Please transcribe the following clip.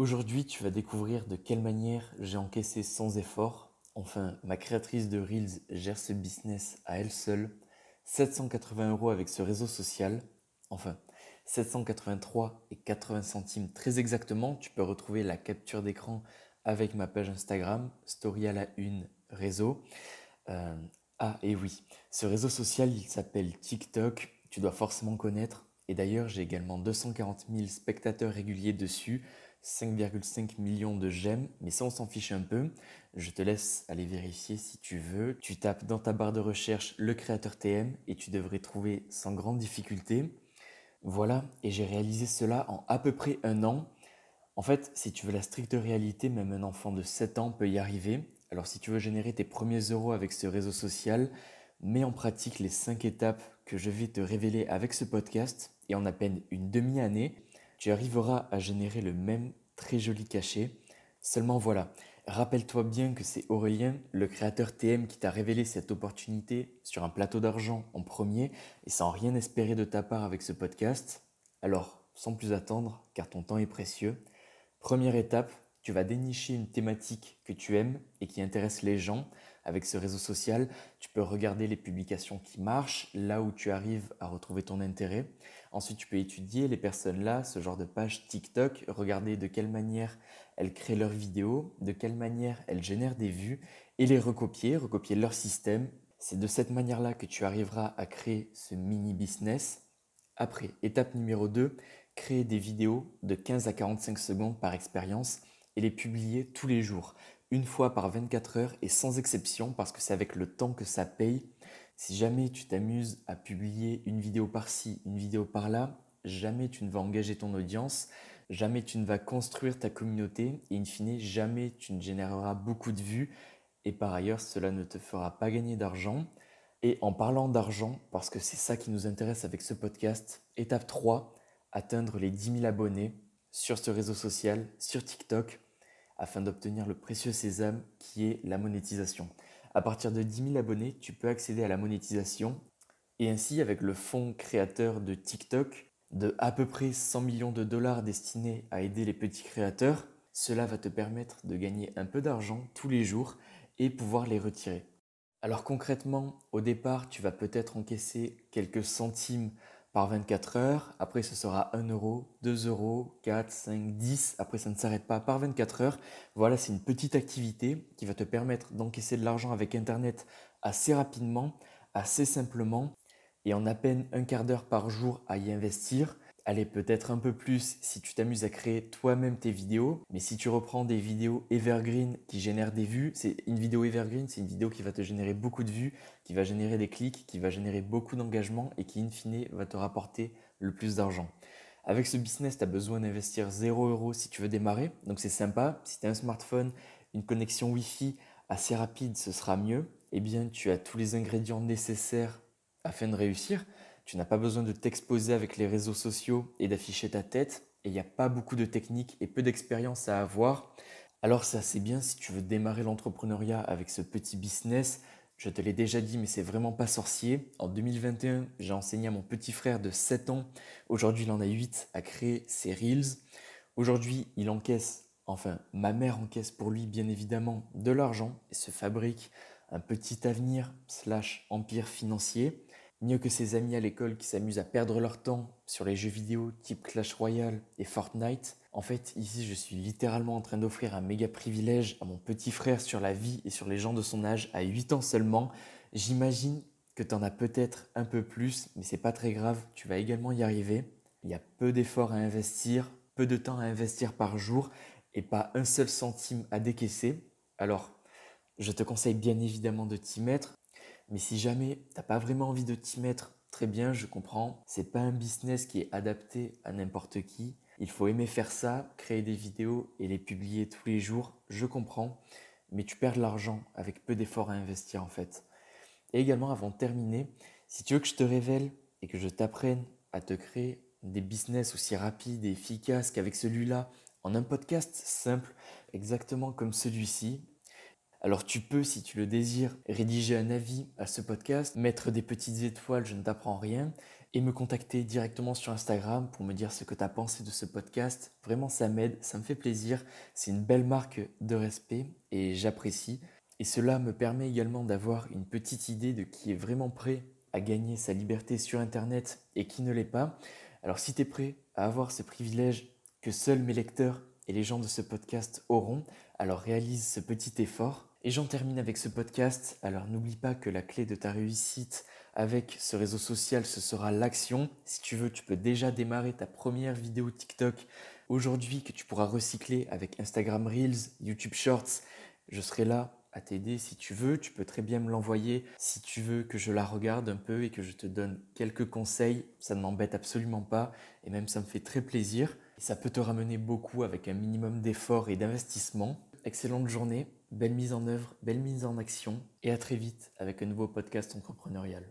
Aujourd'hui, tu vas découvrir de quelle manière j'ai encaissé sans effort. Enfin, ma créatrice de Reels gère ce business à elle seule. 780 euros avec ce réseau social. Enfin, 783 et 80 centimes très exactement. Tu peux retrouver la capture d'écran avec ma page Instagram, Story à la une réseau. Euh, ah, et oui, ce réseau social, il s'appelle TikTok. Tu dois forcément connaître. Et d'ailleurs, j'ai également 240 000 spectateurs réguliers dessus, 5,5 millions de j'aime, mais ça on s'en fiche un peu. Je te laisse aller vérifier si tu veux. Tu tapes dans ta barre de recherche le créateur TM et tu devrais trouver sans grande difficulté. Voilà, et j'ai réalisé cela en à peu près un an. En fait, si tu veux la stricte réalité, même un enfant de 7 ans peut y arriver. Alors si tu veux générer tes premiers euros avec ce réseau social, mets en pratique les 5 étapes que je vais te révéler avec ce podcast et en à peine une demi-année, tu arriveras à générer le même très joli cachet. Seulement voilà, rappelle-toi bien que c'est Aurélien, le créateur TM, qui t'a révélé cette opportunité sur un plateau d'argent en premier et sans rien espérer de ta part avec ce podcast. Alors, sans plus attendre, car ton temps est précieux, première étape, tu vas dénicher une thématique que tu aimes et qui intéresse les gens. Avec ce réseau social, tu peux regarder les publications qui marchent, là où tu arrives à retrouver ton intérêt. Ensuite, tu peux étudier les personnes là, ce genre de page TikTok, regarder de quelle manière elles créent leurs vidéos, de quelle manière elles génèrent des vues et les recopier, recopier leur système. C'est de cette manière-là que tu arriveras à créer ce mini business. Après, étape numéro 2, créer des vidéos de 15 à 45 secondes par expérience et les publier tous les jours, une fois par 24 heures et sans exception parce que c'est avec le temps que ça paye. Si jamais tu t'amuses à publier une vidéo par-ci, une vidéo par-là, jamais tu ne vas engager ton audience, jamais tu ne vas construire ta communauté et in fine, jamais tu ne généreras beaucoup de vues et par ailleurs, cela ne te fera pas gagner d'argent. Et en parlant d'argent, parce que c'est ça qui nous intéresse avec ce podcast, étape 3, atteindre les 10 000 abonnés sur ce réseau social, sur TikTok, afin d'obtenir le précieux sésame qui est la monétisation. À partir de 10 000 abonnés, tu peux accéder à la monétisation et ainsi avec le fonds créateur de TikTok de à peu près 100 millions de dollars destinés à aider les petits créateurs, cela va te permettre de gagner un peu d'argent tous les jours et pouvoir les retirer. Alors concrètement, au départ, tu vas peut-être encaisser quelques centimes par 24 heures. Après, ce sera 1 euro, 2 euros, 4, 5, 10. Après, ça ne s'arrête pas par 24 heures. Voilà, c'est une petite activité qui va te permettre d'encaisser de l'argent avec Internet assez rapidement, assez simplement et en à peine un quart d'heure par jour à y investir. Allez, peut-être un peu plus si tu t'amuses à créer toi-même tes vidéos. Mais si tu reprends des vidéos evergreen qui génèrent des vues, c'est une vidéo evergreen, c'est une vidéo qui va te générer beaucoup de vues, qui va générer des clics, qui va générer beaucoup d'engagement et qui in fine va te rapporter le plus d'argent. Avec ce business, tu as besoin d'investir 0 euros si tu veux démarrer. Donc c'est sympa. Si tu as un smartphone, une connexion Wi-Fi assez rapide, ce sera mieux. Eh bien, tu as tous les ingrédients nécessaires afin de réussir. Tu n'as pas besoin de t'exposer avec les réseaux sociaux et d'afficher ta tête. Et il n'y a pas beaucoup de techniques et peu d'expérience à avoir. Alors c'est assez bien si tu veux démarrer l'entrepreneuriat avec ce petit business. Je te l'ai déjà dit, mais c'est vraiment pas sorcier. En 2021, j'ai enseigné à mon petit frère de 7 ans, aujourd'hui il en a 8, à créer ses Reels. Aujourd'hui, il encaisse, enfin ma mère encaisse pour lui bien évidemment de l'argent et se fabrique un petit avenir slash empire financier. Mieux que ses amis à l'école qui s'amusent à perdre leur temps sur les jeux vidéo type Clash Royale et Fortnite. En fait, ici, je suis littéralement en train d'offrir un méga privilège à mon petit frère sur la vie et sur les gens de son âge à 8 ans seulement. J'imagine que tu en as peut-être un peu plus, mais c'est pas très grave, tu vas également y arriver. Il y a peu d'efforts à investir, peu de temps à investir par jour et pas un seul centime à décaisser. Alors, je te conseille bien évidemment de t'y mettre. Mais si jamais tu n'as pas vraiment envie de t'y mettre, très bien, je comprends. C'est pas un business qui est adapté à n'importe qui. Il faut aimer faire ça, créer des vidéos et les publier tous les jours. Je comprends. Mais tu perds de l'argent avec peu d'efforts à investir en fait. Et également, avant de terminer, si tu veux que je te révèle et que je t'apprenne à te créer des business aussi rapides et efficaces qu'avec celui-là, en un podcast simple, exactement comme celui-ci, alors tu peux, si tu le désires, rédiger un avis à ce podcast, mettre des petites étoiles, je ne t'apprends rien, et me contacter directement sur Instagram pour me dire ce que tu as pensé de ce podcast. Vraiment, ça m'aide, ça me fait plaisir. C'est une belle marque de respect et j'apprécie. Et cela me permet également d'avoir une petite idée de qui est vraiment prêt à gagner sa liberté sur Internet et qui ne l'est pas. Alors si tu es prêt à avoir ce privilège que seuls mes lecteurs et les gens de ce podcast auront, alors réalise ce petit effort. Et j'en termine avec ce podcast. Alors n'oublie pas que la clé de ta réussite avec ce réseau social, ce sera l'action. Si tu veux, tu peux déjà démarrer ta première vidéo TikTok aujourd'hui que tu pourras recycler avec Instagram Reels, YouTube Shorts. Je serai là à t'aider si tu veux. Tu peux très bien me l'envoyer si tu veux que je la regarde un peu et que je te donne quelques conseils. Ça ne m'embête absolument pas et même ça me fait très plaisir. ça peut te ramener beaucoup avec un minimum d'effort et d'investissement. Excellente journée, belle mise en œuvre, belle mise en action et à très vite avec un nouveau podcast entrepreneurial.